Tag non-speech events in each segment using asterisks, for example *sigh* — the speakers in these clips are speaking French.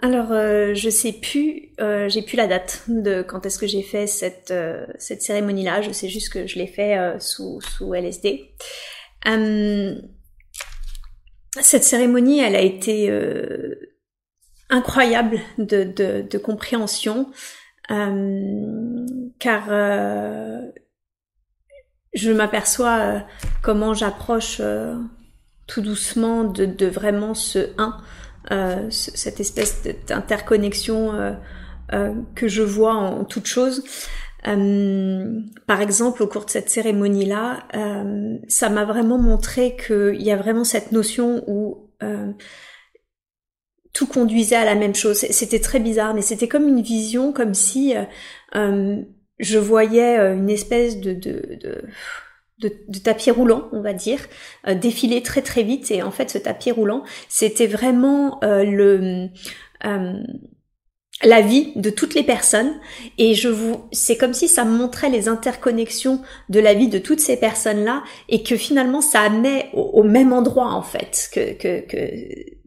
Alors, euh, je sais plus, euh, j'ai plus la date de quand est-ce que j'ai fait cette, euh, cette cérémonie-là. Je sais juste que je l'ai fait euh, sous, sous LSD. cette cérémonie, elle a été incroyable de, de, compréhension, car je m'aperçois comment j'approche tout doucement de, de vraiment ce 1 euh, cette espèce d'interconnexion euh, euh, que je vois en, toute chose. Euh, par exemple, au cours de cette cérémonie-là, euh, ça m'a vraiment montré qu'il y a vraiment cette notion où euh, tout conduisait à la même chose. C'était très bizarre, mais c'était comme une vision, comme si je voyais une espèce de, de, de de, tapis roulant, on va dire, euh, défiler très très vite. Et en fait, ce tapis roulant, c'était vraiment euh, le euh, la vie de toutes les personnes. Et je vous, c'est comme si ça montrait les interconnexions de la vie de toutes ces personnes-là, et que finalement, ça amenait au, même endroit en fait, que, que, que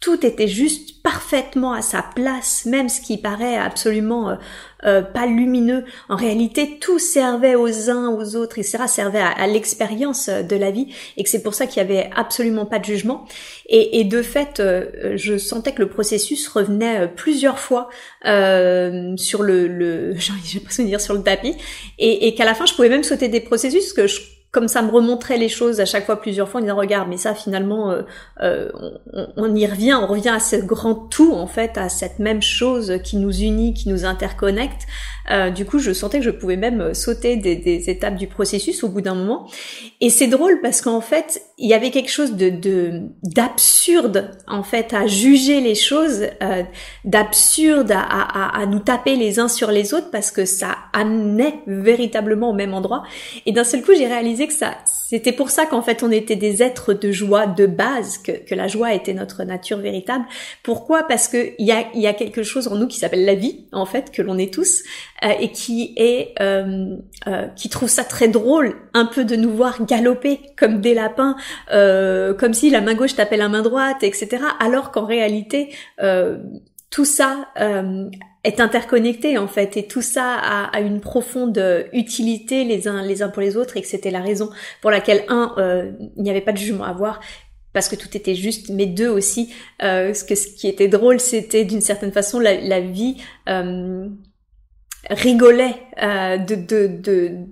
tout était juste parfaitement à sa place, même ce qui paraît absolument euh, pas lumineux. En réalité, tout servait aux uns, aux autres, etc. servait à, l'expérience euh, de la vie, et que c'est pour ça qu'il y avait absolument pas de jugement. Et, de fait, euh, je sentais que le processus revenait plusieurs fois euh, sur le, *laughs* j'ai pas dire sur le tapis, et, et qu'à la fin, je pouvais même sauter des processus que je comme ça me remontrait les choses à chaque fois plusieurs fois en disant regarde mais ça finalement euh, euh, on, y revient on revient à ce grand tout en fait à cette même chose qui nous unit qui nous interconnecte. Euh, du coup je sentais que je pouvais même sauter des, étapes du processus au bout d'un moment. Et c'est drôle parce qu'en fait il y avait quelque chose de d'absurde en fait à juger les choses d'absurde à, à, à nous taper les uns sur les autres parce que ça amenait véritablement au même endroit. Et d'un seul coup j'ai réalisé que ça, c'était pour ça qu'en fait on était des êtres de joie de base, que, que la joie était notre nature véritable. Pourquoi? Parce que il y a, y a quelque chose en nous qui s'appelle la vie, en fait, que l'on est tous, euh, et qui est, euh, euh, qui trouve ça très drôle, un peu de nous voir galoper comme des lapins, euh, comme si la main gauche tapait la main droite, etc. Alors qu'en réalité, euh, tout ça est interconnecté en fait. Et tout ça a, une profonde utilité les uns les uns pour les autres et que c'était la raison pour laquelle un euh, il n'y avait pas de jugement à avoir parce que tout était juste. Mais deux aussi euh, ce que ce qui était drôle c'était d'une certaine façon la, vie euh, rigolait de, de, de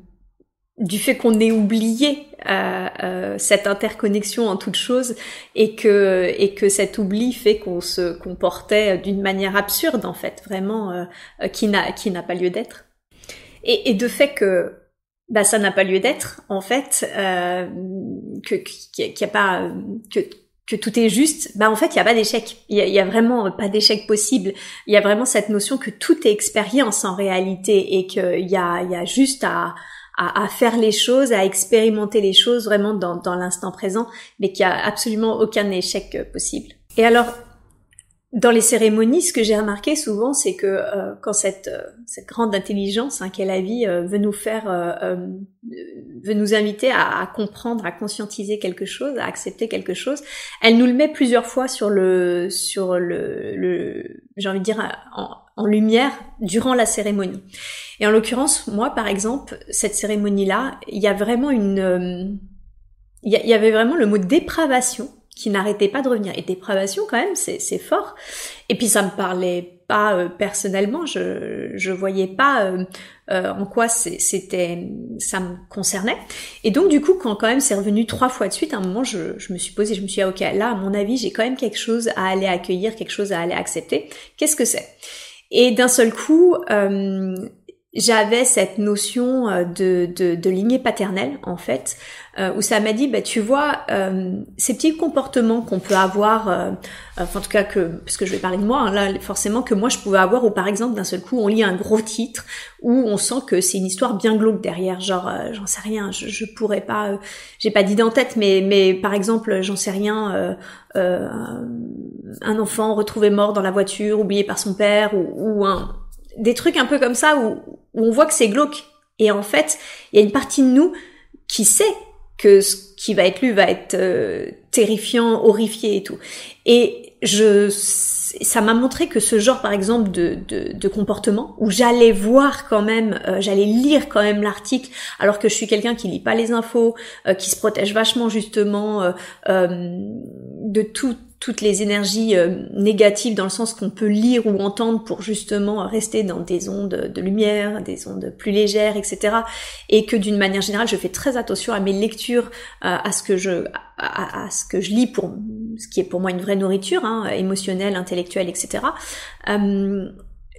du fait qu'on ait oublié euh, euh, cette interconnexion en toute chose et que et que cet oubli fait qu'on se comportait d'une manière absurde en fait vraiment euh, qui n'a qui n'a pas lieu d'être et, et, de fait que bah ça n'a pas lieu d'être en fait que qu'il n'y a pas que que tout est juste, bah en fait il y a pas d'échec, il y a, vraiment pas d'échec possible. Il y a vraiment cette notion que tout est expérience en réalité et qu'il y a il y a juste à à, faire les choses, à expérimenter les choses vraiment dans, dans l'instant présent, mais qu'il n'y a absolument aucun échec euh, possible. Et alors, dans les cérémonies, ce que j'ai remarqué souvent, c'est que euh, quand cette, euh, cette grande intelligence hein, qu'est la vie veut nous faire, veut nous inviter à, à, comprendre, à conscientiser quelque chose, à accepter quelque chose, elle nous le met plusieurs fois sur le, sur le, le j'ai envie de dire en, en lumière durant la cérémonie. Et en l'occurrence, moi, par exemple, cette cérémonie-là, il y a vraiment une, euh, il y, avait vraiment le mot dépravation qui n'arrêtait pas de revenir. Et dépravation, quand même, c'est fort. Et puis ça me parlait pas euh, personnellement, je je voyais pas euh, en quoi c'était ça me concernait. Et donc du coup, quand quand même c'est revenu trois fois de suite, à un moment, je, je me suis posée, je me suis dit, ah, ok, là, à mon avis, j'ai quand même quelque chose à aller accueillir, quelque chose à aller accepter. Qu'est-ce que c'est? Et d'un seul coup, euh, j'avais cette notion euh, de, de, de, lignée paternelle en fait, euh, où ça m'a dit, bah tu vois, euh, ces petits comportements qu'on peut avoir, euh, enfin, en tout cas que, parce que je vais parler de moi, hein, là forcément que moi je pouvais avoir, ou par exemple d'un seul coup on lit un gros titre où on sent que c'est une histoire bien glauque derrière, genre j'en sais rien, je, je pourrais pas, j'ai pas d'idée en tête, mais mais par exemple j'en sais rien, un enfant retrouvé mort dans la voiture, oublié par son père, ou, ou un des trucs un peu comme ça où, on voit que c'est glauque. Et en fait, il y a une partie de nous qui sait que ce qui va être lu va être euh, terrifiant, horrifié et tout. Et je ça m'a montré que ce genre, par exemple, de, de, de comportement, où j'allais voir quand même, euh, j'allais lire quand même l'article, alors que je suis quelqu'un qui lit pas les infos, euh, qui se protège vachement justement euh, de tout toutes les énergies euh, négatives dans le sens qu'on peut lire ou entendre pour justement rester dans des ondes de lumière, des ondes plus légères, etc. Et que d'une manière générale, je fais très attention à mes lectures, euh, à ce que je, à, ce que je lis pour ce qui est pour moi une vraie nourriture, hein, émotionnelle, intellectuelle, etc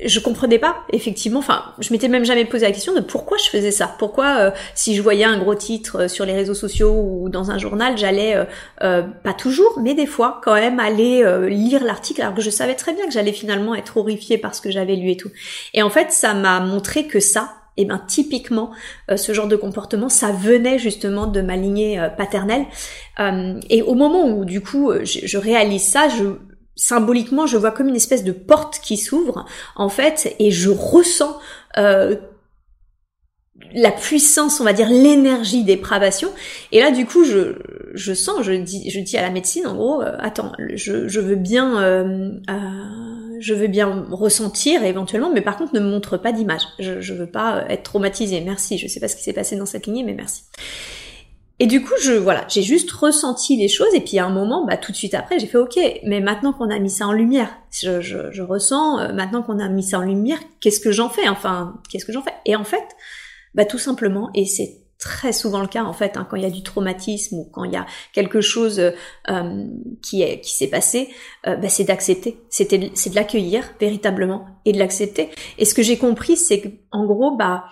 je comprenais pas effectivement. Enfin je m'étais même jamais posé la question de pourquoi je faisais ça. Pourquoi euh, si je voyais un gros titre euh, sur les réseaux sociaux ou dans un journal j'allais euh, pas toujours mais des fois quand même aller lire l'article alors que je savais très bien que j'allais finalement être horrifiée par ce que j'avais lu et tout. Et en fait ça m'a montré que ça et eh ben typiquement ce genre de comportement ça venait justement de ma lignée paternelle. Et au moment où du coup je, je réalise ça je symboliquement, je vois comme une espèce de porte qui s'ouvre, en fait, et je ressens euh, la puissance, on va dire l'énergie dépravation. Et là, du coup, je, je sens, je dis, je dis à la médecine, en gros, euh, attends, je, je veux bien, euh, je veux bien ressentir éventuellement, mais par contre, ne me montre pas d'image. Je, je veux pas être traumatisée. Merci. Je sais pas ce qui s'est passé dans cette lignée, mais merci. Et du coup, je voilà, j'ai juste ressenti les choses et puis à un moment, bah tout de suite après, j'ai fait OK. Mais maintenant qu'on a mis ça en lumière, je, je, je ressens euh, maintenant qu'on a mis ça en lumière, qu'est-ce que j'en fais Enfin, qu'est-ce que j'en fais? Et en fait, bah tout simplement, et c'est très souvent le cas en fait, hein, quand il y a du traumatisme ou quand il y a quelque chose euh, qui est qui s'est passé, euh, bah, c'est d'accepter, c'était c'est de l'accueillir véritablement et de l'accepter. Et ce que j'ai compris, c'est que en gros, bah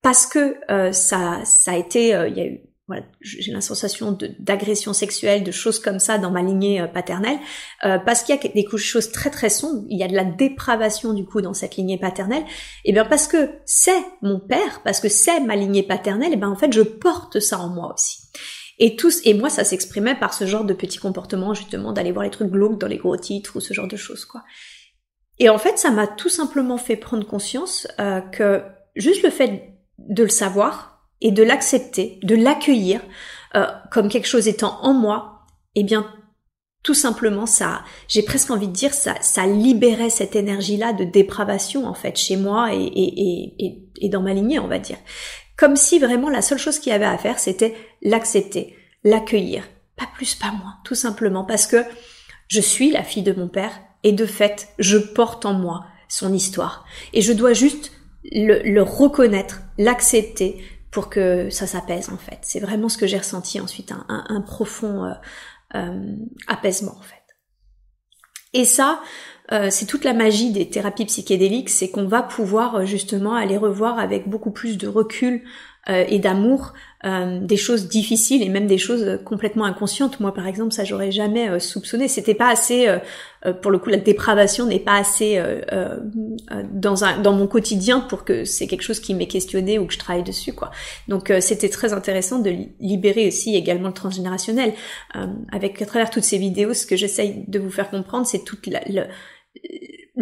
parce que ça ça a été, il y a eu j'ai la sensation d'agression sexuelle, de choses comme ça dans ma lignée euh, paternelle, euh, parce qu'il y a des choses très très sombres, il y a de la dépravation du coup dans cette lignée paternelle, et bien parce que c'est mon père, parce que c'est ma lignée paternelle, et bien en fait je porte ça en moi aussi. Et tous, et moi ça s'exprimait par ce genre de petits comportements justement d'aller voir les trucs glauques dans les gros titres ou ce genre de choses quoi. Et en fait ça m'a tout simplement fait prendre conscience euh, que juste le fait de le savoir, et de l'accepter, de l'accueillir euh, comme quelque chose étant en moi, eh bien tout simplement ça, j'ai presque envie de dire ça, ça libérait cette énergie-là de dépravation en fait chez moi et, et, et, et dans ma lignée, on va dire. Comme si vraiment la seule chose qu'il y avait à faire, c'était l'accepter, l'accueillir, pas plus, pas moins, tout simplement parce que je suis la fille de mon père et de fait, je porte en moi son histoire et je dois juste le, le reconnaître, l'accepter, pour que ça s'apaise en fait. C'est vraiment ce que j'ai ressenti ensuite, un, profond euh, euh, apaisement en fait. Et ça, euh, c'est toute la magie des thérapies psychédéliques, c'est qu'on va pouvoir justement aller revoir avec beaucoup plus de recul euh, et d'amour euh, des choses difficiles et même des choses complètement inconscientes. Moi, par exemple, ça j'aurais jamais euh, soupçonné. C'était pas assez, pour le coup, la dépravation n'est pas assez dans un dans mon quotidien pour que c'est quelque chose qui m'ait questionné ou que je travaille dessus, quoi. Donc, c'était très intéressant de libérer aussi également le transgénérationnel. avec à travers toutes ces vidéos, ce que j'essaye de vous faire comprendre, c'est toute la, le,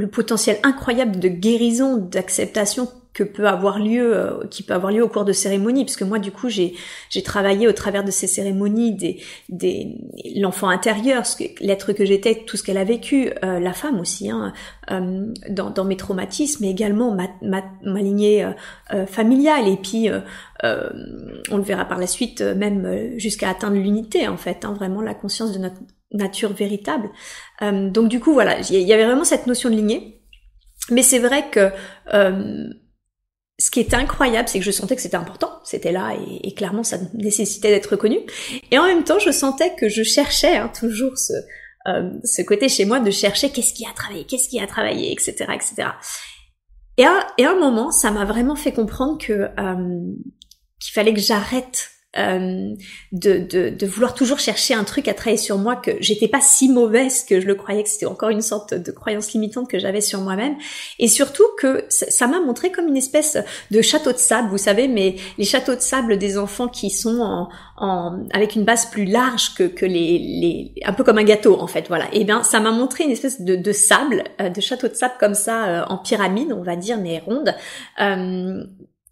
le potentiel incroyable de guérison, d'acceptation que peut avoir lieu, euh, qui peut avoir lieu au cours de cérémonies, puisque moi du coup j'ai j'ai travaillé au travers de ces cérémonies des des l'enfant intérieur, l'être que j'étais, tout ce qu'elle a vécu, euh, la femme aussi, hein, euh, dans, dans mes traumatismes, mais également ma ma, ma lignée familiale, et puis on le verra par la suite, même jusqu'à atteindre l'unité en fait, hein, vraiment la conscience de notre nature véritable. donc du coup voilà, il y avait vraiment cette notion de lignée. Mais c'est vrai que ce qui était incroyable, c'est que je sentais que c'était important, c'était là et, clairement ça nécessitait d'être reconnu. Et en même temps, je sentais que je cherchais hein, toujours ce, euh, ce côté chez moi de chercher qu'est-ce qui a travaillé, qu'est-ce qui a travaillé, etc., etc. Et à, et à un moment, ça m'a vraiment fait comprendre que euh, qu'il fallait que j'arrête euh, de, de, de, vouloir toujours chercher un truc à travailler sur moi, que j'étais pas si mauvaise que je le croyais, que c'était encore une sorte de croyance limitante que j'avais sur moi-même, et surtout que ça m'a montré comme une espèce de château de sable, vous savez, mais les châteaux de sable des enfants qui sont en, en avec une base plus large que, que les, les, un peu comme un gâteau en fait, voilà. Et bien ça m'a montré une espèce de, de sable, euh, de château de sable comme ça euh, en pyramide, on va dire, mais ronde.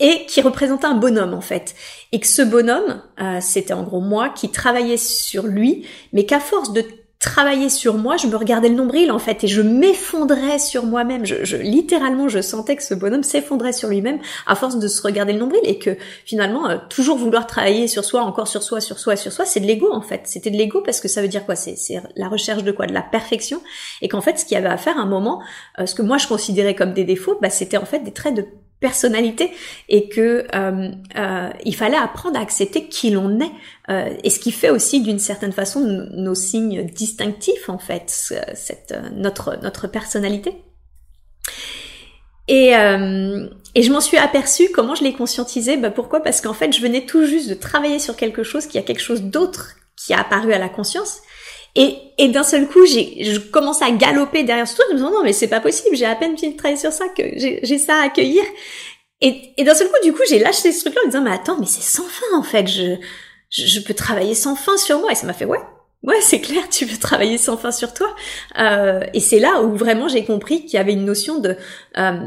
Et qui représentait un bonhomme en fait. Et que ce bonhomme, euh, c'était en gros moi qui travaillais sur lui, mais qu'à force de travailler sur moi, je me regardais le nombril en fait et je m'effondrais sur moi-même. Je, je, littéralement, je sentais que ce bonhomme s'effondrait sur lui-même à force de se regarder le nombril et que finalement, euh, toujours vouloir travailler sur soi, encore sur soi, sur soi, sur soi, c'est de l'ego en fait. C'était de l'ego parce que ça veut dire quoi? C'est la recherche de quoi? De la perfection et qu'en fait, ce qu'il y avait à faire à un moment, euh, ce que moi je considérais comme des défauts, bah, c'était en fait des traits de personnalité et que euh, euh, il fallait apprendre à accepter qui l'on est euh, et ce qui fait aussi d'une certaine façon nos signes distinctifs en fait cette notre notre personnalité. Et, et je m'en suis aperçue comment je l'ai conscientisé bah pourquoi? Parce qu'en fait je venais tout juste de travailler sur quelque chose qui a quelque chose d'autre qui a apparu à la conscience et, et d'un seul coup, j'ai, je commence à galoper derrière ce truc, en me disant non mais c'est pas possible, j'ai à peine travailler sur ça, que j'ai, j'ai ça à accueillir. Et, et d'un seul coup, du coup, j'ai lâché ce truc-là en me disant mais attends, mais c'est sans fin en fait, je, je, peux travailler sans fin sur moi. Et ça m'a fait ouais, ouais c'est clair, tu peux travailler sans fin sur toi. Euh, et c'est là où vraiment j'ai compris qu'il y avait une notion de euh,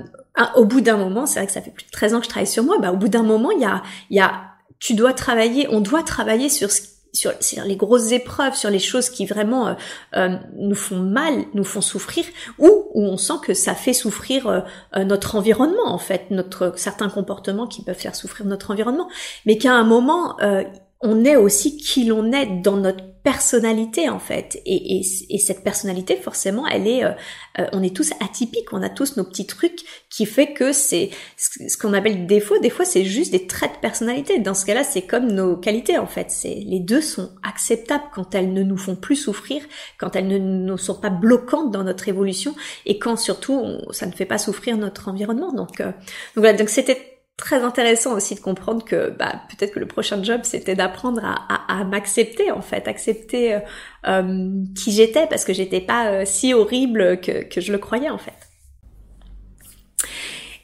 au bout d'un moment, c'est vrai que ça fait plus de 13 ans que je travaille sur moi, bah au bout d'un moment, il y a, il y a tu dois travailler, on doit travailler sur ce sur, les grosses épreuves, sur les choses qui vraiment euh, euh, nous font mal, nous font souffrir, ou où on sent que ça fait souffrir euh, notre environnement en fait, notre certains comportements qui peuvent faire souffrir notre environnement, mais qu'à un moment on est aussi qui l'on est dans notre personnalité en fait. Et, et, et cette personnalité forcément elle est euh, euh, on est tous atypiques on a tous nos petits trucs qui fait que c'est ce qu'on appelle défaut des fois c'est juste des traits de personnalité. Dans ce cas-là c'est comme nos qualités en fait. C'est les deux sont acceptables quand elles ne nous font plus souffrir quand elles ne, ne sont pas bloquantes dans notre évolution et quand surtout ça ne fait pas souffrir notre environnement. Donc euh, donc voilà. Donc c'était très intéressant aussi de comprendre que bah, peut-être que le prochain job c'était d'apprendre à, m'accepter en fait, accepter euh, euh, qui j'étais parce que j'étais pas euh, si horrible que, que, je le croyais en fait.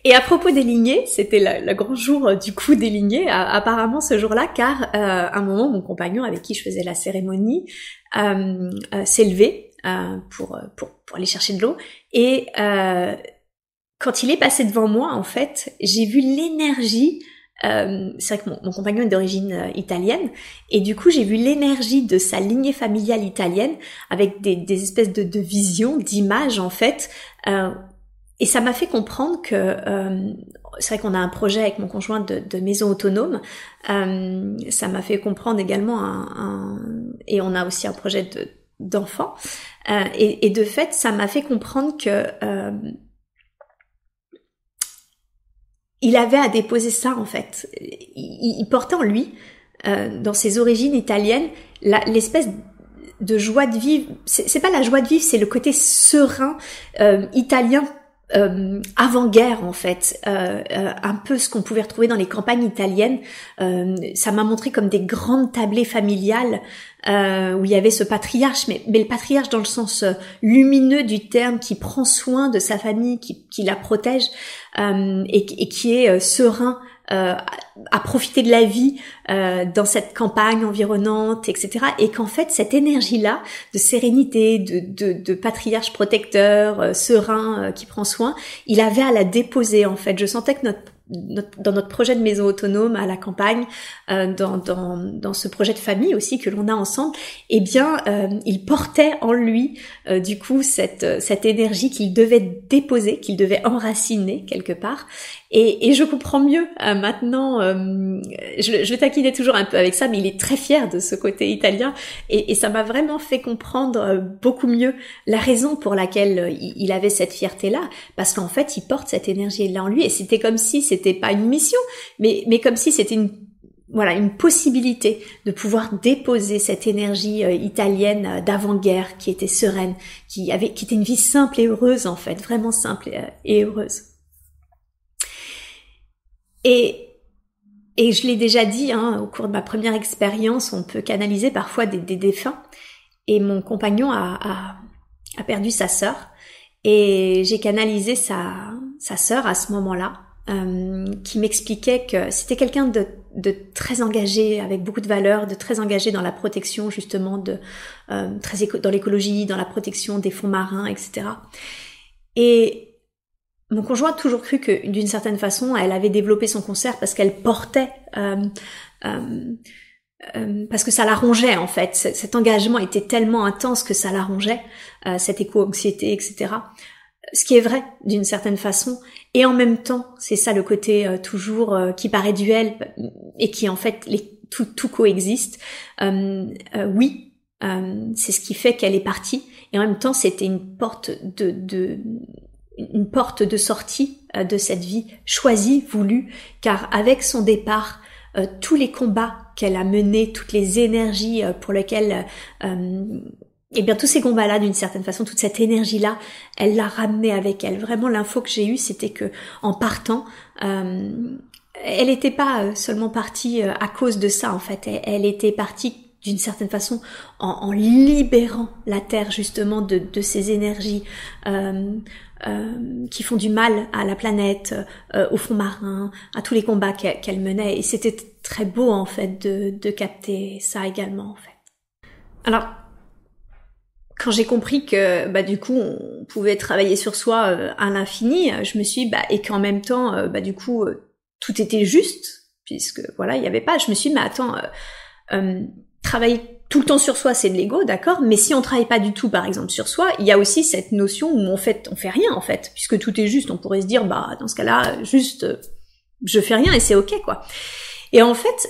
Et à propos des lignées, c'était le, grand jour du coup des lignées, apparemment ce jour-là, car à un moment mon compagnon avec qui je faisais la cérémonie s'est levé pour, pour, pour aller chercher de l'eau et quand il est passé devant moi, en fait, j'ai vu l'énergie. Euh, c'est vrai que mon, mon compagnon est d'origine euh, italienne, et du coup j'ai vu l'énergie de sa lignée familiale italienne avec des, des espèces de, de visions, d'images en fait. Euh, et ça m'a fait comprendre que euh, c'est vrai qu'on a un projet avec mon conjoint de, de maison autonome. Euh, ça m'a fait comprendre également un, un, et on a aussi un projet de d'enfants. Et, et, de fait, ça m'a fait comprendre que il avait à déposer ça en fait. Il, portait en lui, euh, dans ses origines italiennes, l'espèce de joie de vivre. C'est pas la joie de vivre, c'est le côté serein euh, italien euh, avant-guerre en fait, euh, euh, un peu ce qu'on pouvait retrouver dans les campagnes italiennes. ça m'a montré comme des grandes tablées familiales où il y avait ce patriarche, mais, le patriarche dans le sens lumineux du terme, qui prend soin de sa famille, qui, la protège et, et, qui est serein euh, à profiter de la vie euh, dans cette campagne environnante, etc. Et qu'en fait, cette énergie-là de sérénité, de patriarche protecteur, euh, serein, qui prend soin, il avait à la déposer en fait. Je sentais que notre dans notre projet de maison autonome à la campagne, euh, dans, dans, dans, ce projet de famille aussi que l'on a ensemble, eh bien, euh, il portait en lui euh, du coup cette, cette énergie qu'il devait déposer, qu'il devait enraciner quelque part. Et, et je comprends mieux maintenant. je, je taquinais toujours un peu avec ça, mais il est très fier de ce côté italien, et, et ça m'a vraiment fait comprendre beaucoup mieux la raison pour laquelle il avait cette fierté-là, parce qu'en fait, il porte cette énergie-là en lui, et c'était comme si c'était pas une mission, mais, mais comme si c'était une voilà une possibilité de pouvoir déposer cette énergie euh, italienne euh, d'avant-guerre qui était sereine, qui avait qui était une vie simple et heureuse en fait, vraiment simple et, euh, heureuse. Et et je l'ai déjà dit hein, au cours de ma première expérience, on peut canaliser parfois des, des défunts. Et mon compagnon a, a, a perdu sa sœur et j'ai canalisé sa sa sœur à ce moment-là euh, qui m'expliquait que c'était quelqu'un de, de, très engagé, avec beaucoup de valeurs, de très engagé dans la protection justement de euh, très dans l'écologie, dans la protection des fonds marins, etc. Et mon conjoint a toujours cru que d'une certaine façon, elle avait développé son concert parce qu'elle portait euh, euh parce que ça l'arrangeait en fait. Cet engagement était tellement intense que ça l'arrangeait, cette éco-anxiété, etc. Ce qui est vrai d'une certaine façon, et en même temps, c'est ça le côté toujours qui paraît duel et qui en fait les, tout, tout coexiste. oui, c'est ce qui fait qu'elle est partie, et en même temps, c'était une porte de, de une porte de sortie euh, de cette vie choisie, voulue, car avec son départ, euh, tous les combats qu'elle a menés, toutes les énergies euh, pour lesquelles, eh bien tous ces combats-là, d'une certaine façon, toute cette énergie-là, elle l'a ramenée avec elle. Vraiment, l'info que j'ai eue, c'était que en partant, elle n'était pas seulement partie à cause de ça, en fait. Elle, était partie d'une certaine façon en, libérant la Terre justement de, ces énergies euh, qui font du mal à la planète, euh, au fond marin, à tous les combats qu'elle menait. Et c'était très beau en fait de, de capter ça également en fait. Alors, quand j'ai compris que bah du coup on pouvait travailler sur soi euh, à l'infini, je me suis bah et qu'en même temps bah du coup tout était juste puisque voilà il y avait pas. Je me suis dit, mais attends, travailler tout le temps sur soi, c'est de l'ego, d'accord, mais si on travaille pas du tout, par exemple, sur soi, il y a aussi cette notion où on fait, on fait rien, en fait, puisque tout est juste, on pourrait se dire, bah, dans ce cas-là, juste, euh, je fais rien et c'est ok, quoi. Et en fait,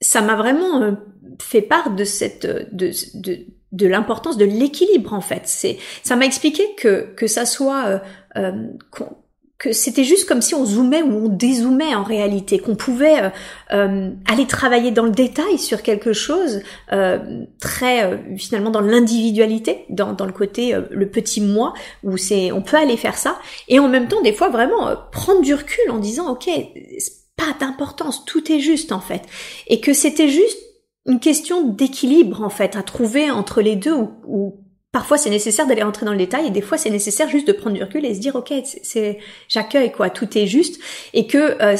ça m'a vraiment euh, fait part de cette, de, de, de l'importance de l'équilibre, en fait. C'est, ça m'a expliqué que, que ça soit, euh, que c'était juste comme si on zoomait ou on dézoomait en réalité, qu'on pouvait euh, euh, aller travailler dans le détail sur quelque chose euh, très finalement dans l'individualité, dans, dans le côté le petit moi où c'est on peut aller faire ça et en même temps des fois vraiment prendre du recul en disant ok pas d'importance, tout est juste en fait et que c'était juste une question d'équilibre en fait à trouver entre les deux ou Parfois, c'est nécessaire d'aller rentrer dans le détail et des fois, c'est nécessaire juste de prendre du recul et se dire, ok, c'est, j'accueille quoi, tout est juste et que euh,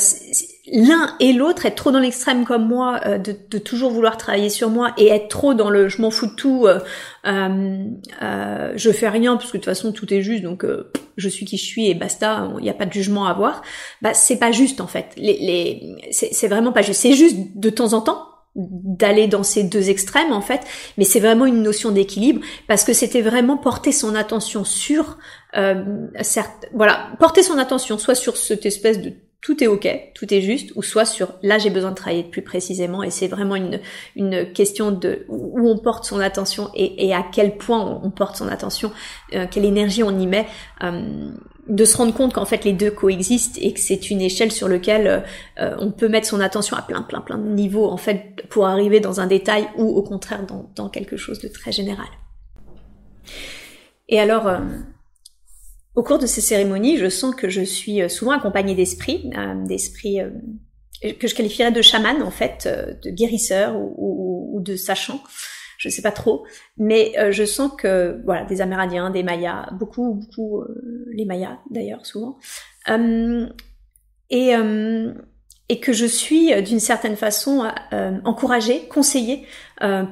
l'un et l'autre, être trop dans l'extrême comme moi, euh, de, de, toujours vouloir travailler sur moi et être trop dans le je m'en fous de tout, euh, euh, je fais rien parce que de toute façon tout est juste, donc je suis qui je suis et basta, il n'y a pas de jugement à avoir. Bah c'est pas juste en fait. Les, les c'est vraiment pas juste. C'est juste de temps en temps d'aller dans ces deux extrêmes en fait, mais c'est vraiment une notion d'équilibre parce que c'était vraiment porter son attention sur, euh, voilà, porter son attention soit sur cette espèce de tout est ok, tout est juste, ou soit sur là j'ai besoin de travailler plus précisément et c'est vraiment une, une question de où on porte son attention et, et à quel point on porte son attention, euh, quelle énergie on y met. Euh, de se rendre compte qu'en fait les deux coexistent et que c'est une échelle sur laquelle euh, on peut mettre son attention à plein plein plein de niveaux en fait pour arriver dans un détail ou au contraire dans, dans quelque chose de très général. Et alors, euh, au cours de ces cérémonies, je sens que je suis euh, souvent accompagnée d'esprits, d'esprits que je qualifierais de chaman en fait, de guérisseurs ou, de sachants. Je sais pas trop, mais euh, je sens que voilà des Amérindiens, des Mayas, beaucoup beaucoup euh, les Mayas d'ailleurs souvent, euh, et et que je suis d'une certaine façon encouragée, conseillée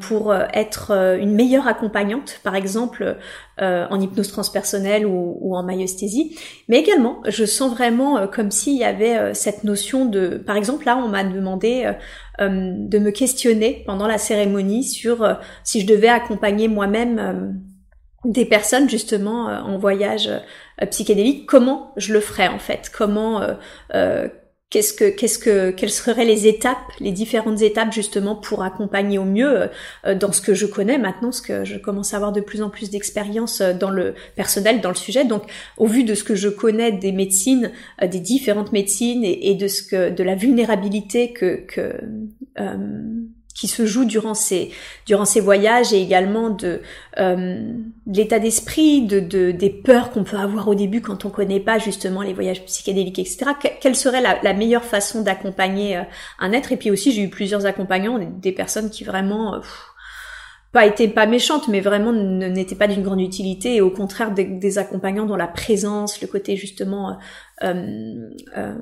pour être une meilleure accompagnante, par exemple en hypnose transpersonnelle ou, ou, en myosthésie. Mais également, je sens vraiment comme s'il y avait cette notion de, par exemple là, on m'a demandé euh, de me questionner pendant la cérémonie sur euh, si je devais accompagner moi-même euh, des personnes justement en voyage psychédélique, comment je le ferais en fait, comment qu'est-ce que, qu'est-ce que, quelles seraient les étapes, les différentes étapes justement pour accompagner au mieux euh, dans ce que je connais maintenant, ce que je commence à avoir de plus en plus d'expérience euh, dans le personnel, dans le sujet. Donc, au vu de ce que je connais des médecines, euh, des différentes médecines et, de ce que, de la vulnérabilité que, que qui se joue durant ces durant ces voyages et également de, euh, l'état d'esprit, de, de, des peurs qu'on peut avoir au début quand on connaît pas justement les voyages psychédéliques, etc. quelle serait la, la meilleure façon d'accompagner euh, un être? Et puis aussi j'ai eu plusieurs accompagnants, des personnes qui vraiment euh, pas étaient pas méchantes, mais vraiment n'étaient pas d'une grande utilité et au contraire des, des, accompagnants dont la présence, le côté justement euh, euh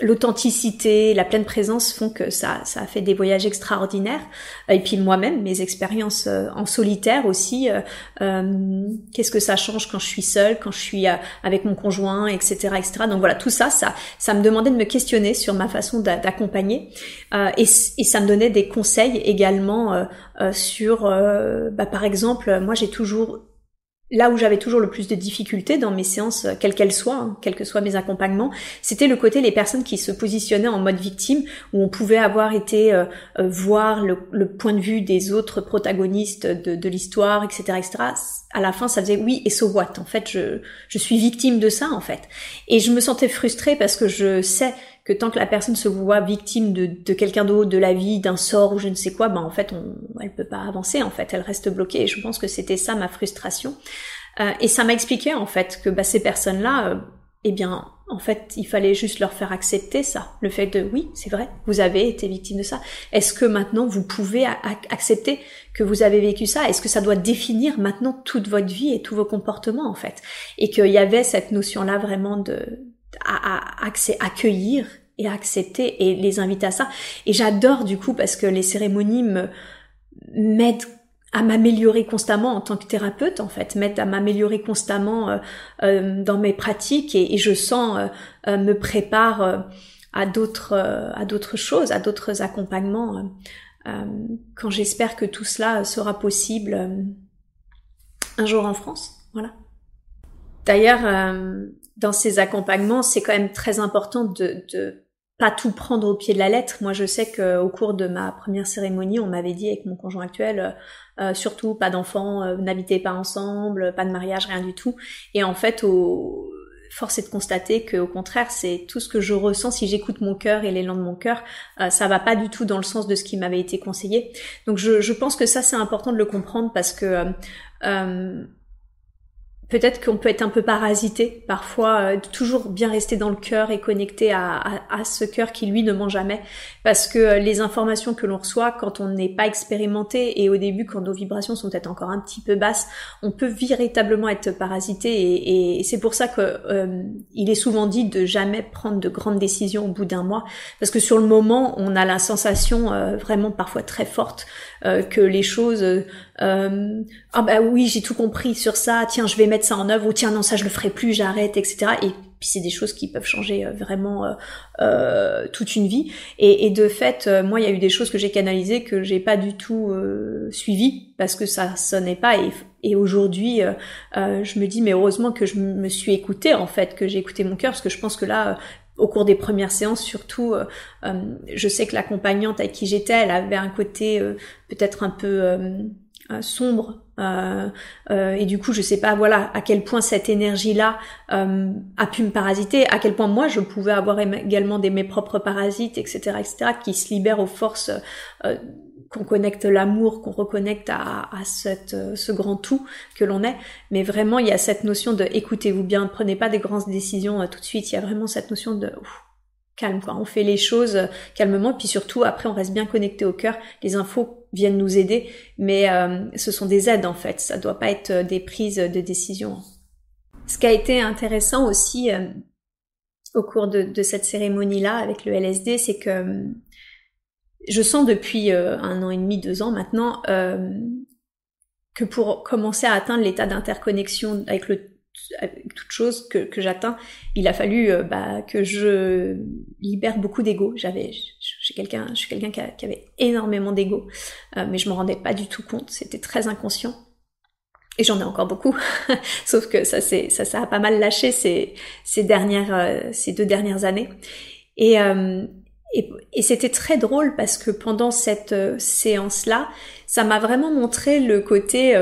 l'authenticité, la pleine présence font que ça, ça a fait des voyages extraordinaires. Et puis moi-même, mes expériences euh, en solitaire aussi. Euh, euh, Qu'est-ce que ça change quand je suis seule, quand je suis euh, avec mon conjoint, etc., etc. Donc voilà, tout ça, ça, ça me demandait de me questionner sur ma façon d'accompagner. et, et, ça me donnait des conseils également sur, bah, par exemple, moi j'ai toujours là où j'avais toujours le plus de difficultés dans mes séances, euh, quelles qu'elles soient, hein, quels que soient mes accompagnements, c'était le côté les personnes qui se positionnaient en mode victime, où on pouvait avoir été euh, euh, voir le, point de vue des autres protagonistes de, de l'histoire, etc., etc. À la fin, ça faisait oui et so what. En fait, je, je suis victime de ça en fait, et je me sentais frustrée parce que je sais que tant que la personne se voit victime de, de quelqu'un d'autre, de la vie, d'un sort ou je ne sais quoi, ben en fait, on, elle peut pas avancer. En fait, elle reste bloquée. Et je pense que c'était ça ma frustration. Euh, et ça m'a expliqué en fait que bah, ces personnes-là, euh, eh bien, en fait, il fallait juste leur faire accepter ça, le fait de oui, c'est vrai, vous avez été victime de ça. Est-ce que maintenant vous pouvez accepter que vous avez vécu ça? Est-ce que ça doit définir maintenant toute votre vie et tous vos comportements en fait? Et qu'il y avait cette notion-là vraiment de à, à, à accueillir et accepter et les inviter à ça. Et j'adore du coup parce que les cérémonies m'aident à m'améliorer constamment en tant que thérapeute en fait, m'aident à m'améliorer constamment euh, euh, dans mes pratiques et, je sens euh, me prépare à d'autres à d'autres choses, à d'autres accompagnements quand j'espère que tout cela sera possible un jour en France. Voilà. D'ailleurs, dans ces accompagnements, c'est quand même très important de, de pas tout prendre au pied de la lettre. Moi, je sais qu'au cours de ma première cérémonie, on m'avait dit avec mon conjoint actuel, euh, euh, surtout pas d'enfants, euh, n'habitez pas ensemble, pas de mariage, rien du tout. Et en fait, au... force est de constater qu'au contraire, c'est tout ce que je ressens si j'écoute mon cœur et l'élan de mon cœur, ça va pas du tout dans le sens de ce qui m'avait été conseillé. Donc, je, je pense que ça, c'est important de le comprendre parce que peut-être qu'on peut être un peu parasité parfois, euh, toujours bien rester dans le cœur et connecté à, ce cœur qui lui ne ment jamais, parce que euh, les informations que l'on reçoit quand on n'est pas expérimenté et au début quand nos vibrations sont peut-être encore un petit peu basses, on peut véritablement être parasité et, et c'est pour ça que euh, il est souvent dit de jamais prendre de grandes décisions au bout d'un mois, parce que sur le moment on a la sensation vraiment parfois très forte que les choses ah bah oui j'ai tout compris sur ça, tiens je vais mettre ça en œuvre ou tiens non ça je le ferai plus, j'arrête, etc. Et puis c'est des choses qui peuvent changer euh, vraiment euh, euh, toute une vie. Et, et de fait, moi il y a eu des choses que j'ai canalisées que j'ai pas du tout euh, suivies parce que ça sonnait pas. Et, et aujourd'hui, je me dis mais heureusement que je me suis écoutée en fait, que j'ai écouté mon cœur parce que je pense que là au cours des premières séances, surtout, je sais que l'accompagnante avec qui j'étais, elle avait un côté peut-être un peu euh, sombre euh, euh, et du coup je sais pas voilà à quel point cette énergie là a pu me parasiter à quel point moi je pouvais avoir également des mes propres parasites etc etc qui se libèrent aux forces qu'on connecte l'amour qu'on reconnecte à, à cette, ce grand tout que l'on est. Mais vraiment il y a cette notion de écoutez-vous bien prenez pas des grandes décisions tout de suite. Il y a vraiment cette notion de calme quoi. On fait les choses calmement. Puis surtout après on reste bien connecté au cœur. Les infos viennent nous aider, mais euh, ce sont des aides en fait, ça doit pas être euh, des prises de décision. Ce qui a été intéressant aussi euh, au cours de, cette cérémonie-là avec le LSD, c'est que je sens depuis un an et demi, deux ans maintenant, que pour commencer à atteindre l'état d'interconnexion avec le avec toute chose que, que j'atteins, il a fallu euh, bah, que je libère beaucoup d'ego. J'avais, j'ai quelqu'un, je suis quelqu'un qui, avait énormément d'ego, euh, mais je me rendais pas du tout compte. C'était très inconscient. Et j'en ai encore beaucoup, *laughs* sauf que ça, ça, ça a pas mal lâché ces, ces dernières, euh, ces deux dernières années. Et, et, c'était très drôle parce que pendant cette séance-là, ça m'a vraiment montré le côté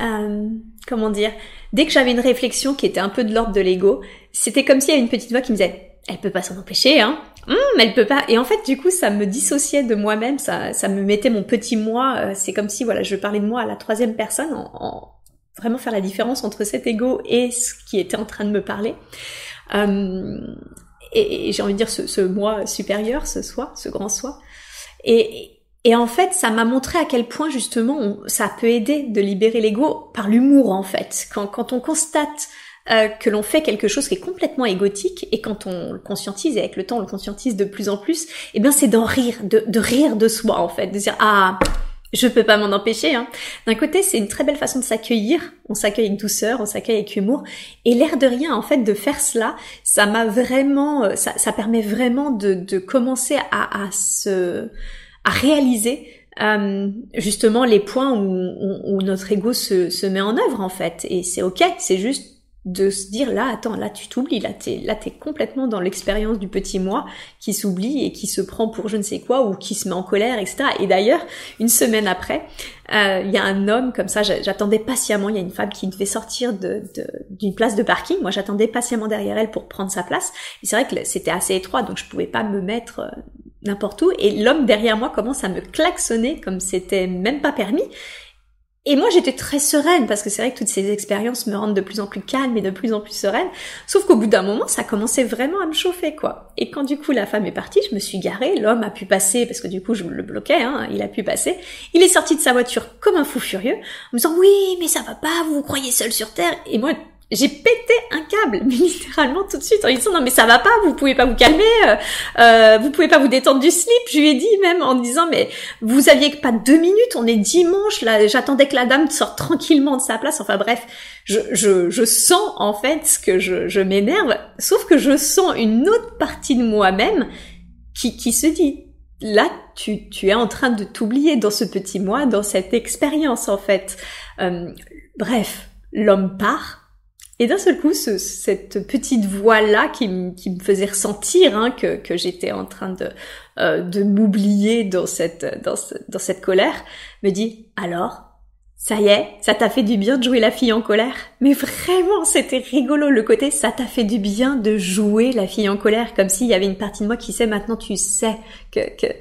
euh, comment dire, dès que j'avais une réflexion qui était un peu de l'ordre de l'ego, c'était comme s'il y avait une petite voix qui me disait, elle peut pas s'en empêcher, hein, hum, elle peut pas. Et en fait, du coup, ça me dissociait de moi-même, ça, ça me mettait mon petit moi. Euh, c'est comme si, voilà, je parlais de moi à la troisième personne, en, vraiment faire la différence entre cet ego et ce qui était en train de me parler. Euh, et, j'ai envie de dire ce, ce moi supérieur, ce soi, ce grand soi. Et, Et en fait, ça m'a montré à quel point justement ça peut aider de libérer l'ego par l'humour en fait. Quand, quand on constate euh, que l'on fait quelque chose qui est complètement égotique et quand on le conscientise et avec le temps on le conscientise de plus en plus, eh bien c'est d'en rire, de, de rire de soi en fait, de dire ah je peux pas m'en empêcher. Hein. D'un côté, c'est une très belle façon de s'accueillir. On s'accueille avec douceur, on s'accueille avec humour. Et l'air de rien, en fait, de faire cela, ça m'a vraiment, euh, ça, ça, permet vraiment de, commencer à, à se, à réaliser euh, justement les points où notre ego se, se, met en œuvre en fait. Et c'est ok, c'est juste de se dire là attends là tu t'oublies là t'es là t'es complètement dans l'expérience du petit moi qui s'oublie et qui se prend pour je ne sais quoi ou qui se met en colère etc et d'ailleurs une semaine après euh, il y a un homme comme ça j'attendais patiemment il y a une femme qui devait sortir de d'une place de parking. Moi j'attendais patiemment derrière elle pour prendre sa place. Et c'est vrai que c'était assez étroit donc je pouvais pas me mettre euh, n'importe où. Et l'homme derrière moi commence à me klaxonner comme c'était même pas permis et moi, j'étais très sereine parce que c'est vrai que toutes ces expériences me rendent de plus en plus calme et de plus en plus sereine. Sauf qu'au bout d'un moment, ça commençait vraiment à me chauffer, quoi. Et quand du coup la femme est partie, je me suis garée. L'homme a pu passer parce que du coup je le bloquais. Hein, il a pu passer. Il est sorti de sa voiture comme un fou furieux, en me disant oui, mais ça va pas. Vous vous croyez seul sur terre. Et moi, j'ai pété un câble, *laughs* mais littéralement tout de suite en disant non mais ça va pas, vous pouvez pas vous calmer, euh, euh, vous pouvez pas vous détendre du slip. Je lui ai dit même en disant mais vous aviez pas deux minutes, on est dimanche, là j'attendais que la dame sorte *laughs* tranquillement de sa place. Enfin bref, je, je, je sens en fait que je, je m'énerve, sauf que je sens une autre partie de moi-même qui, qui se dit là tu, tu es en train de t'oublier dans ce petit moi, dans cette expérience en fait. Euh, bref, l'homme part et d'un seul coup, ce, cette petite voix-là qui, qui, me faisait ressentir hein, que, que j'étais en train de, euh, de m'oublier dans cette, dans, cette colère, me dit alors, ça y est, ça t'a fait du bien de jouer la fille en colère? Mais vraiment, c'était rigolo le côté ça t'a fait du bien de jouer la fille en colère, comme s'il y avait une partie de moi qui sait maintenant tu sais que que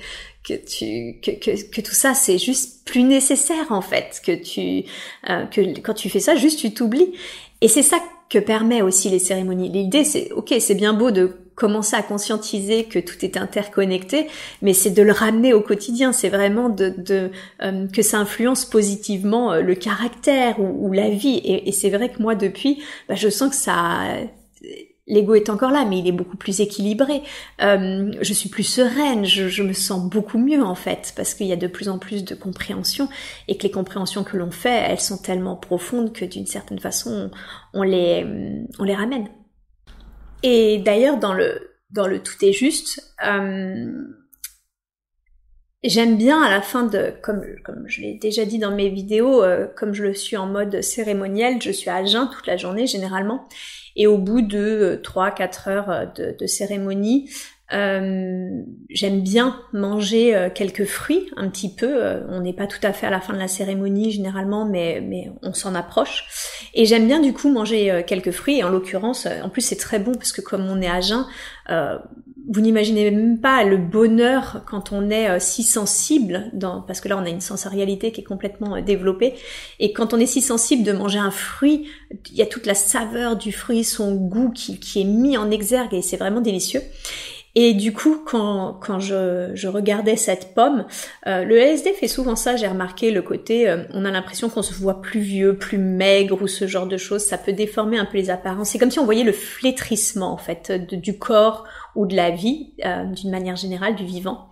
que tu que, que tout ça c'est juste plus nécessaire en fait que tu euh, que quand tu fais ça juste tu t'oublies et c'est ça que permet aussi les cérémonies. L'idée, c'est, ok, c'est bien beau de commencer à conscientiser que tout est interconnecté, mais c'est de le ramener au quotidien. C'est vraiment de, euh, que ça influence positivement euh, le caractère ou, la vie. Et, et c'est vrai que moi, depuis, bah, je sens que ça l'ego est encore là, mais il est beaucoup plus équilibré. Euh, je suis plus sereine, je, me sens beaucoup mieux en fait, parce qu'il y a de plus en plus de compréhension et que les compréhensions que l'on fait, elles sont tellement profondes que d'une certaine façon, on les, on les ramène. Et d'ailleurs, dans le, dans le tout est juste, euh, J'aime bien à la fin de, comme, comme je l'ai déjà dit dans mes vidéos, euh, comme je le suis en mode cérémoniel, je suis à jeun toute la journée généralement. Et au bout de 3-4 euh, heures euh, de, de cérémonie, euh, j'aime bien manger euh, quelques fruits, un petit peu. on n'est pas tout à fait à la fin de la cérémonie généralement, mais, mais on s'en approche. Et j'aime bien du coup manger quelques fruits. Et en l'occurrence, en plus c'est très bon parce que comme on est à jeun, vous n'imaginez même pas le bonheur quand on est euh, si sensible, dans, parce que là on a une sensorialité qui est complètement euh, développée, et quand on est si sensible de manger un fruit, il y a toute la saveur du fruit, son goût qui, qui est mis en exergue, et c'est vraiment délicieux. Et du coup, quand, quand je, je regardais cette pomme, euh, le LSD fait souvent ça, j'ai remarqué le côté, on a l'impression qu'on se voit plus vieux, plus maigre ou ce genre de choses, ça peut déformer un peu les apparences. C'est comme si on voyait le flétrissement en fait du corps ou de la vie, euh, d'une manière générale, du vivant.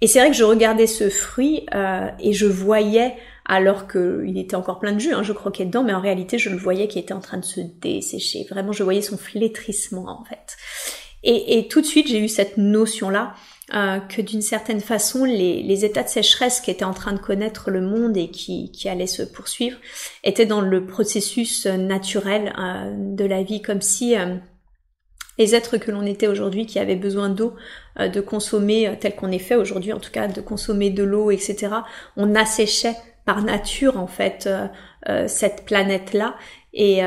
Et c'est vrai que je regardais ce fruit euh, et je voyais, alors qu'il était encore plein de jus, hein, je croquais dedans, mais en réalité je le voyais qui était en train de se dessécher. Vraiment, je voyais son flétrissement en fait. Et, et tout de suite, j'ai eu cette notion-là euh, que d'une certaine façon, les, les, états de sécheresse qui étaient en train de connaître le monde et qui, qui allaient se poursuivre étaient dans le processus naturel euh, de la vie, comme si euh, les êtres que l'on était aujourd'hui qui avaient besoin d'eau, euh, de consommer, euh, tel qu'on est fait aujourd'hui en tout cas, de consommer de l'eau, etc. On asséchait par nature en fait euh, cette planète-là. Et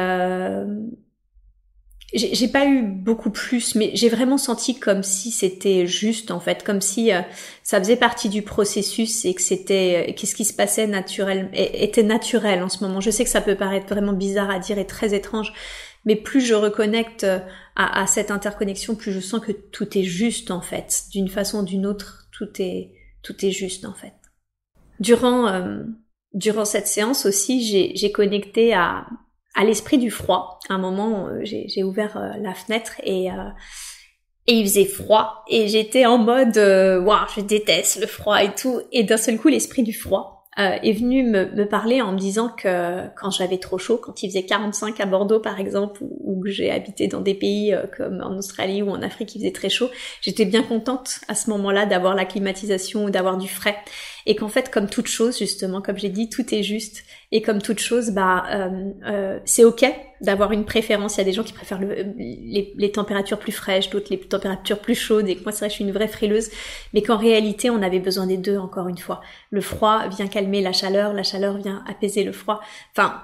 j'ai pas eu beaucoup plus, mais j'ai vraiment senti comme si c'était juste en fait, comme si ça faisait partie du processus et que c'était qu'est-ce qui se passait naturel était naturel en ce moment. Je sais que ça peut paraître vraiment bizarre à dire et très étrange, mais plus je reconnecte euh, à, cette interconnexion, plus je sens que tout est juste en fait, d'une façon ou d'une autre, tout est tout est juste en fait. durant durant cette séance aussi, j'ai connecté à à l'esprit du froid. À un moment, j'ai ouvert la fenêtre et et il faisait froid et j'étais en mode waouh je déteste le froid et tout et d'un seul coup l'esprit du froid euh, est venu me, me, parler en me disant que quand j'avais trop chaud, quand il faisait 45 à Bordeaux par exemple, ou, que j'ai habité dans des pays euh, comme en Australie ou en Afrique, il faisait très chaud, j'étais bien contente à ce moment-là d'avoir la climatisation ou d'avoir du frais. Et qu'en fait, comme toute chose, justement, comme j'ai dit, tout est juste. Et comme toute chose, bah, euh, euh c'est ok d'avoir une préférence. Il y a des gens qui préfèrent les, températures plus fraîches, d'autres les températures plus chaudes. Et moi, c'est vrai, je suis une vraie frileuse. Mais qu'en réalité, on avait besoin des deux, encore une fois. Le froid vient calmer la chaleur, la chaleur vient apaiser le froid. Enfin,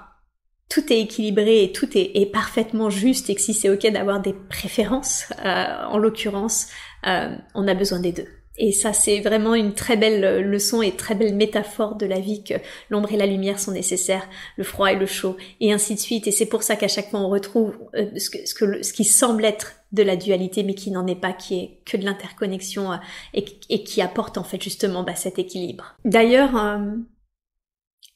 tout est équilibré et tout est, est parfaitement juste. Et que si c'est ok d'avoir des préférences, euh, en l'occurrence, euh, on a besoin des deux. Et ça, c'est vraiment une très belle euh, leçon et très belle métaphore de la vie que l'ombre et la lumière sont nécessaires, le froid et le chaud, et ainsi de suite. Et c'est pour ça qu'à chaque fois on retrouve euh, ce, que, ce, qui semble être de la dualité, mais qui n'en est pas, qui est que de l'interconnexion euh, et, qui apporte en fait justement bah, cet équilibre. D'ailleurs,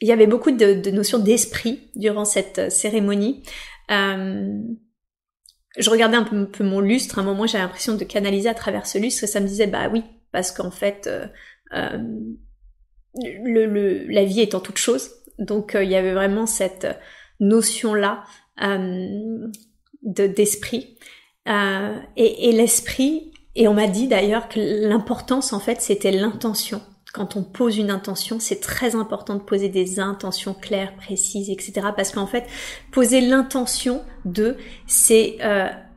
il y avait beaucoup de, notions d'esprit durant cette cérémonie. Je regardais un peu, un peu, mon lustre, à un moment j'avais l'impression de canaliser à travers ce lustre et ça me disait bah oui, parce qu'en fait, euh, euh, la vie en toute chose. Donc euh, il y avait vraiment cette notion-là d'esprit. et, et l'esprit, et on m'a dit d'ailleurs que l'importance en fait c'était l'intention. Quand on pose une intention, c'est très important de poser des intentions claires, précises, etc. Parce qu'en fait, poser l'intention de, c'est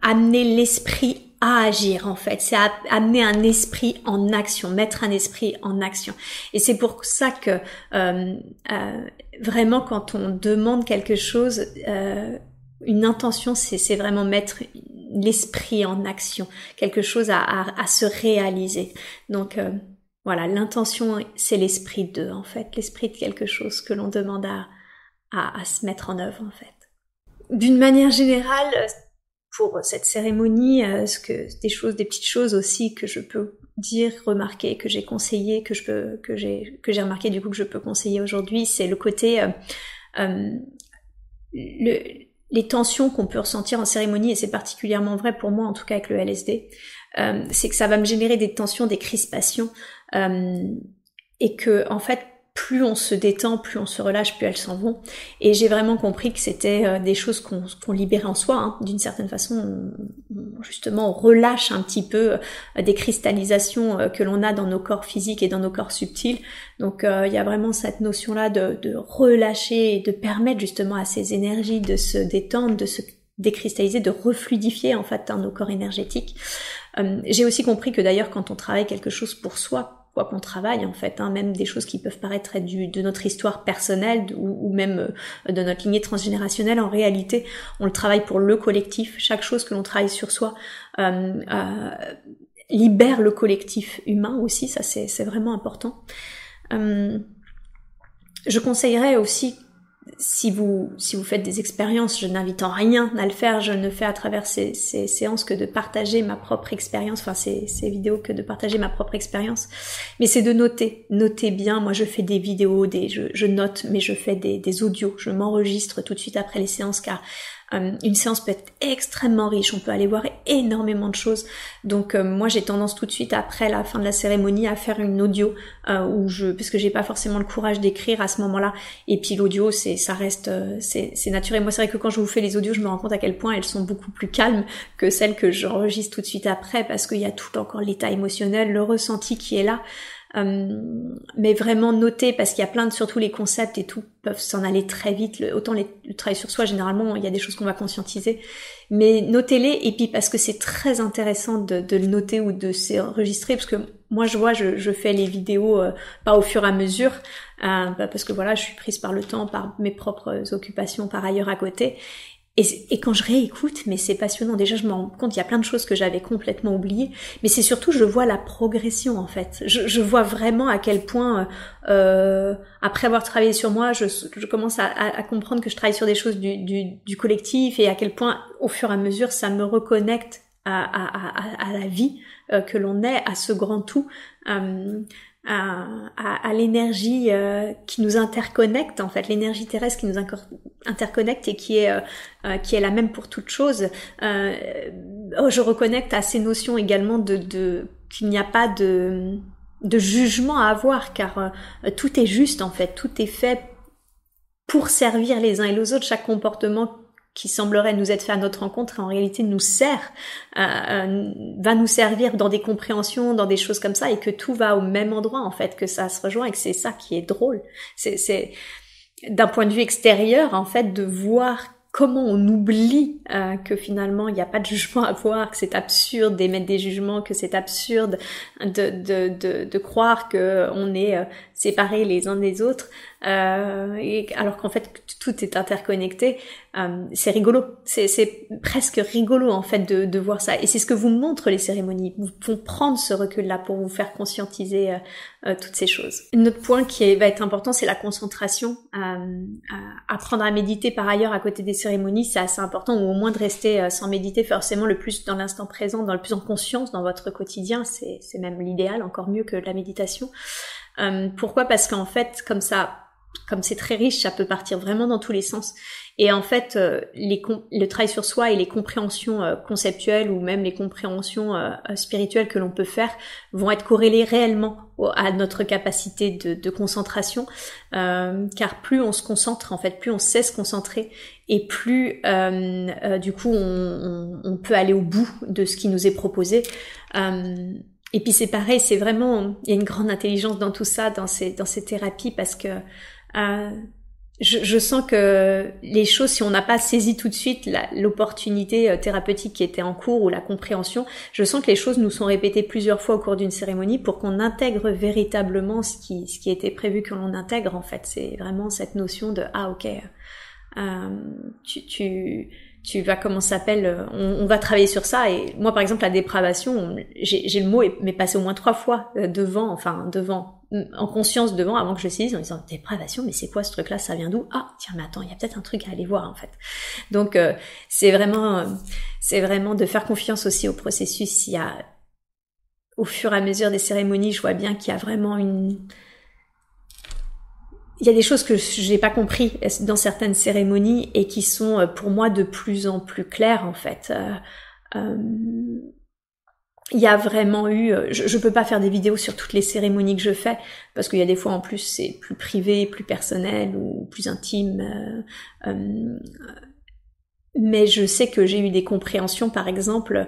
amener l'esprit à agir en fait, c'est amener un esprit en action, mettre un esprit en action. Et c'est pour ça que euh, euh, vraiment quand on demande quelque chose, euh, une intention, c'est vraiment mettre l'esprit en action, quelque chose à, à, à se réaliser. Donc euh, voilà, l'intention, c'est l'esprit de en fait, l'esprit de quelque chose que l'on demande à, à, à se mettre en œuvre en fait. D'une manière générale, pour cette cérémonie, euh, des choses, des petites choses aussi que je peux dire, remarquer, que j'ai conseillé, que je peux, que j'ai, que j'ai remarqué du coup que je peux conseiller aujourd'hui, c'est le côté, euh, euh, le, les tensions qu'on peut ressentir en cérémonie, et c'est particulièrement vrai pour moi en tout cas avec le LSD, c'est que ça va me générer des tensions, des crispations, et que en fait plus on se détend, plus on se relâche, plus elles s'en vont. Et j'ai vraiment compris que c'était euh, des choses qu'on libérait en soi. Hein. D'une certaine façon, justement, on relâche un petit peu euh, des cristallisations euh, que l'on a dans nos corps physiques et dans nos corps subtils. Donc il y a vraiment cette notion-là de, de relâcher et de permettre justement à ces énergies de se détendre, de se décristalliser, de refluidifier en fait dans nos corps énergétiques. j'ai aussi compris que d'ailleurs quand on travaille quelque chose pour soi, quoi qu'on travaille en fait, hein, même des choses qui peuvent paraître être du, de notre histoire personnelle ou, même euh, de notre lignée transgénérationnelle, en réalité, on le travaille pour le collectif. Chaque chose que l'on travaille sur soi euh, euh, libère le collectif humain aussi, ça c'est vraiment important. je conseillerais aussi si vous, si vous faites des expériences, je n'invite en rien à le faire. Je ne fais à travers ces, ces séances que de partager ma propre expérience, enfin ces, ces vidéos que de partager ma propre expérience. Mais c'est de noter, noter bien. Moi, je fais des vidéos, des, je, je note, mais je fais des, des audios. Je m'enregistre tout de suite après les séances car euh, une séance peut être extrêmement riche, on peut aller voir énormément de choses. Donc euh, moi j'ai tendance tout de suite après la fin de la cérémonie à faire une audio euh, où je parce que j'ai pas forcément le courage d'écrire à ce moment-là. Et puis l'audio c'est ça reste c'est c'est naturel. Moi c'est vrai que quand je vous fais les audios, je me rends compte à quel point elles sont beaucoup plus calmes que celles que j'enregistre tout de suite après parce qu'il y a tout encore l'état émotionnel, le ressenti qui est là. Euh, mais vraiment noter parce qu'il y a plein de surtout les concepts et tout peuvent s'en aller très vite. autant les, le travail sur soi généralement il y a des choses qu'on va conscientiser, mais notez-les et puis parce que c'est très intéressant de, de, le noter ou de s'enregistrer parce que moi je vois je, je fais les vidéos euh, pas au fur et à mesure euh, bah, parce que voilà je suis prise par le temps par mes propres occupations par ailleurs à côté et, quand je réécoute, mais c'est passionnant. Déjà, je me rends compte, il y a plein de choses que j'avais complètement oubliées, mais c'est surtout, je vois la progression en fait. Je, vois vraiment à quel point, euh, après avoir travaillé sur moi, je, commence à, comprendre que je travaille sur des choses du, collectif et à quel point, au fur et à mesure, ça me reconnecte à la vie euh, que l'on est, à ce grand tout. Euh, à, l'énergie euh, qui nous interconnecte en fait, l'énergie terrestre qui nous interconnecte et qui est euh, qui est la même pour toute chose. Oh, je reconnecte à ces notions également de, de qu'il n'y a pas de de jugement à avoir car tout est juste en fait, tout est fait pour servir les uns et les autres. Chaque comportement qui semblerait nous être fait à notre rencontre, en réalité nous sert, euh, euh, va nous servir dans des compréhensions, dans des choses comme ça, et que tout va au même endroit en fait, que ça se rejoint, et que c'est ça qui est drôle. C'est d'un point de vue extérieur en fait de voir comment on oublie euh, que finalement il n'y a pas de jugement à voir, que c'est absurde d'émettre des jugements, que c'est absurde de, de, de, de croire que on est séparés les uns des autres, euh, alors qu'en fait tout est interconnecté. Euh, c'est rigolo, c'est presque rigolo en fait de, de voir ça. Et c'est ce que vous montrent les cérémonies, vous font prendre ce recul-là pour vous faire conscientiser euh, euh toutes ces choses. Un autre point qui va être important, c'est la concentration. Euh, apprendre à méditer par ailleurs à côté des cérémonies, c'est assez important, ou au moins de rester euh, sans méditer forcément le plus dans l'instant présent, dans le plus en conscience dans votre quotidien. C'est même l'idéal, encore mieux que la méditation. Euh, pourquoi? Parce qu'en fait, comme ça, comme c'est très riche, ça peut partir vraiment dans tous les sens. Et en fait, euh, le travail sur soi et les compréhensions euh, conceptuelles ou même les compréhensions spirituelles que l'on peut faire vont être corrélées réellement à notre capacité de, concentration, car plus on se concentre, en fait, plus on sait se concentrer et plus du coup on, peut aller au bout de ce qui nous est proposé. Et puis c'est pareil, c'est vraiment, il y a une grande intelligence dans tout ça, dans ces, dans ces thérapies, parce que euh, je, je, sens que les choses, si on n'a pas saisi tout de suite l'opportunité euh, thérapeutique qui était en cours ou la compréhension, je sens que les choses nous sont répétées plusieurs fois au cours d'une cérémonie pour qu'on intègre véritablement ce qui, ce qui était prévu que l'on intègre en fait. C'est vraiment cette notion de ah ok, euh, tu, tu tu vas comment s'appelle euh, on, va travailler sur ça. Et moi par exemple la dépravation j'ai le mot mais passé au moins trois fois euh, devant enfin devant en conscience devant avant que je saisisse en disant dépravation mais c'est quoi ce truc là ça vient d'où? Ah tiens mais attends il y a peut-être un truc à aller voir en fait. Donc euh, c'est vraiment c'est vraiment de faire confiance aussi au processus. Il y a au fur et à mesure des cérémonies je vois bien qu'il y a vraiment une il y a des choses que je n'ai pas compris dans certaines cérémonies et qui sont euh, pour moi de plus en plus claires en fait. Euh, euh, il y a vraiment eu, je, ne peux pas faire des vidéos sur toutes les cérémonies que je fais parce qu'il y a des fois en plus c'est plus privé, plus personnel ou plus intime. mais je sais que j'ai eu des compréhensions par exemple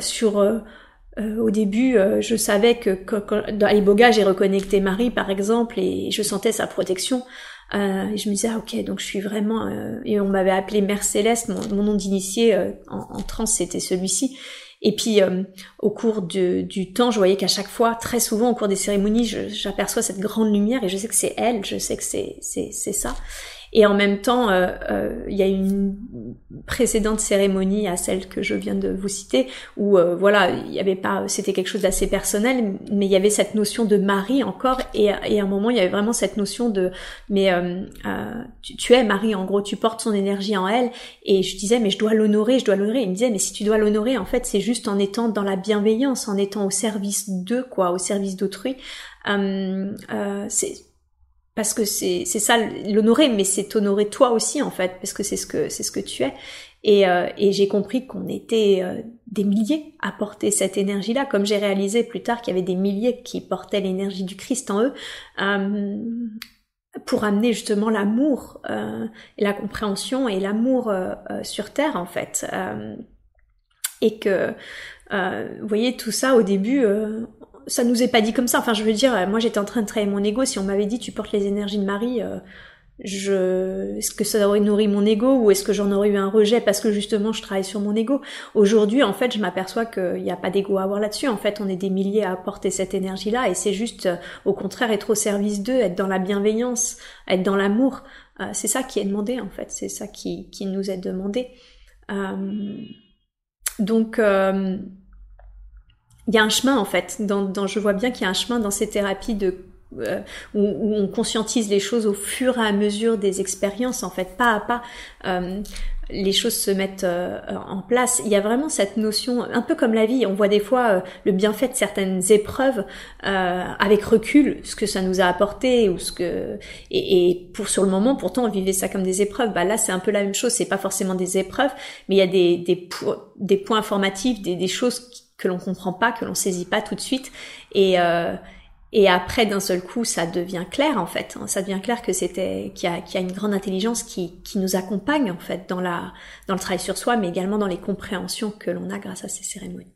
sur euh, au début, euh, je savais que, dans Iboga, j'ai reconnecté Marie, par exemple, et je sentais sa protection. Euh, et je me disais, ah, ok, donc je suis vraiment... et on m'avait appelé Mère Céleste, mon, nom d'initié en, en trans, c'était celui-ci. Et puis, au cours du temps, je voyais qu'à chaque fois, très souvent, au cours des cérémonies, j'aperçois cette grande lumière et je sais que c'est elle, je sais que c'est ça. Et en même temps, euh, euh, il y a une précédente cérémonie à celle que je viens de vous citer, où euh, voilà, il y avait pas, c'était quelque chose d'assez personnel, mais il y avait cette notion de mari encore, et, à un moment il y avait vraiment cette notion de, mais tu, tu, es Marie, en gros, tu portes son énergie en elle, et je disais mais je dois l'honorer, je dois l'honorer. Il me disait mais si tu dois l'honorer, en fait c'est juste en étant dans la bienveillance, en étant au service d'eux, quoi, au service d'autrui. c'est parce que c'est ça l'honorer mais c'est honorer toi aussi en fait parce que c'est ce que c'est ce que tu es. Et, euh, et j'ai compris qu'on était euh, des milliers à porter cette énergie là comme j'ai réalisé plus tard qu'il y avait des milliers qui portaient l'énergie du Christ en eux euh, pour amener justement l'amour et la compréhension et l'amour sur terre en fait. Et que vous voyez tout ça au début ça nous est pas dit comme ça. Enfin, je veux dire, moi j'étais en train de travailler mon ego. Si on m'avait dit tu portes les énergies de Marie, euh, je, est-ce que ça aurait nourri mon ego ou est-ce que j'en aurais eu un rejet parce que justement je travaille sur mon ego? Aujourd'hui, en fait, je m'aperçois qu'il n'y a pas d'ego à avoir là-dessus. En fait, on est des milliers à porter cette énergie-là et c'est juste, euh, au contraire, être au service d'eux, être dans la bienveillance, être dans l'amour. Euh, c'est ça qui est demandé en fait. C'est ça qui, qui nous est demandé. donc il y a un chemin en fait. Dans, je vois bien qu'il y a un chemin dans ces thérapies de euh, où, on conscientise les choses au fur et à mesure des expériences en fait, pas à pas. Euh, les choses se mettent euh, en place. Il y a vraiment cette notion, un peu comme la vie, on voit des fois euh, le bienfait de certaines épreuves euh, avec recul, ce que ça nous a apporté ou ce que et, et, pour sur le moment, pourtant on vivait ça comme des épreuves. Bah là, c'est un peu la même chose. C'est pas forcément des épreuves, mais il y a des des, des points informatifs, des, des choses que l'on comprend pas, que l'on saisit pas tout de suite et et après, d'un seul coup, ça devient clair en fait. Ça devient clair que c'était qu'il y, a, une grande intelligence qui, qui nous accompagne en fait dans la dans le travail sur soi, mais également dans les compréhensions que l'on a grâce à ces cérémonies.